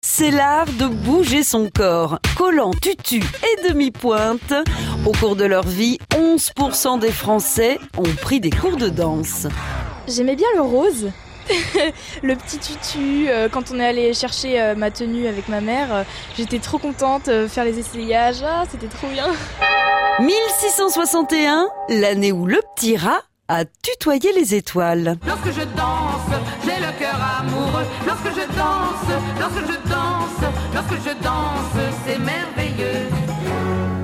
C'est l'art de bouger son corps, collant, tutu et demi-pointe. Au cours de leur vie, 11% des Français ont pris des cours de danse. J'aimais bien le rose. le petit tutu, euh, quand on est allé chercher euh, ma tenue avec ma mère, euh, j'étais trop contente, faire les essayages, ah, c'était trop bien. 1661, l'année où le petit rat a tutoyé les étoiles. Lorsque je danse, j'ai le cœur amoureux. Lorsque je danse, lorsque je danse, lorsque je danse, c'est merveilleux.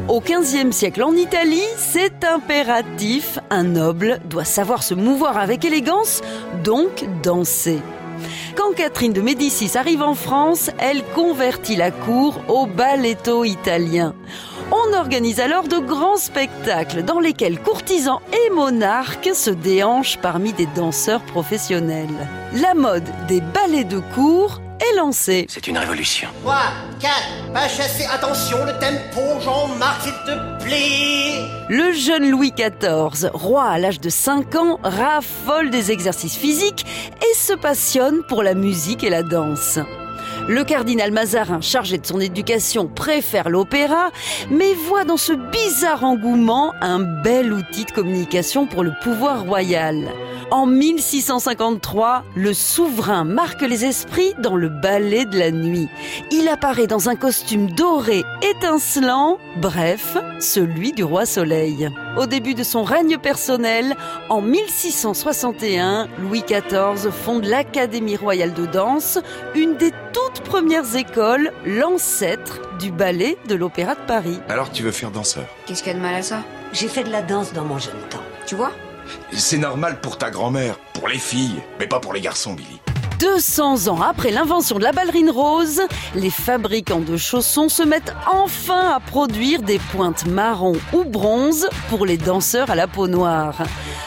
Au XVe siècle en Italie, c'est impératif. Un noble doit savoir se mouvoir avec élégance, donc danser. Quand Catherine de Médicis arrive en France, elle convertit la cour au balletto italien. On organise alors de grands spectacles dans lesquels courtisans et monarques se déhanchent parmi des danseurs professionnels. La mode des ballets de cour est lancée. C'est une révolution. 3, 4, pas chasser, attention, le tempo, Jean-Marc, s'il te plaît. Le jeune Louis XIV, roi à l'âge de 5 ans, raffole des exercices physiques et se passionne pour la musique et la danse. Le cardinal Mazarin, chargé de son éducation, préfère l'opéra, mais voit dans ce bizarre engouement un bel outil de communication pour le pouvoir royal. En 1653, le souverain marque les esprits dans le ballet de la nuit. Il apparaît dans un costume doré étincelant, bref, celui du roi Soleil. Au début de son règne personnel, en 1661, Louis XIV fonde l'Académie royale de danse, une des toutes premières écoles, l'ancêtre du ballet de l'Opéra de Paris. Alors tu veux faire danseur? Qu'est-ce qu'il y a de mal à ça? J'ai fait de la danse dans mon jeune temps. Tu vois? C'est normal pour ta grand-mère, pour les filles, mais pas pour les garçons, Billy. 200 ans après l'invention de la ballerine rose, les fabricants de chaussons se mettent enfin à produire des pointes marron ou bronze pour les danseurs à la peau noire.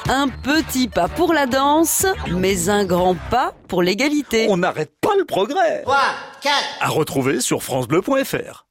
Un petit pas pour la danse, mais un grand pas pour l'égalité. On n'arrête pas le progrès. 3, 4. À retrouver sur francebleu.fr.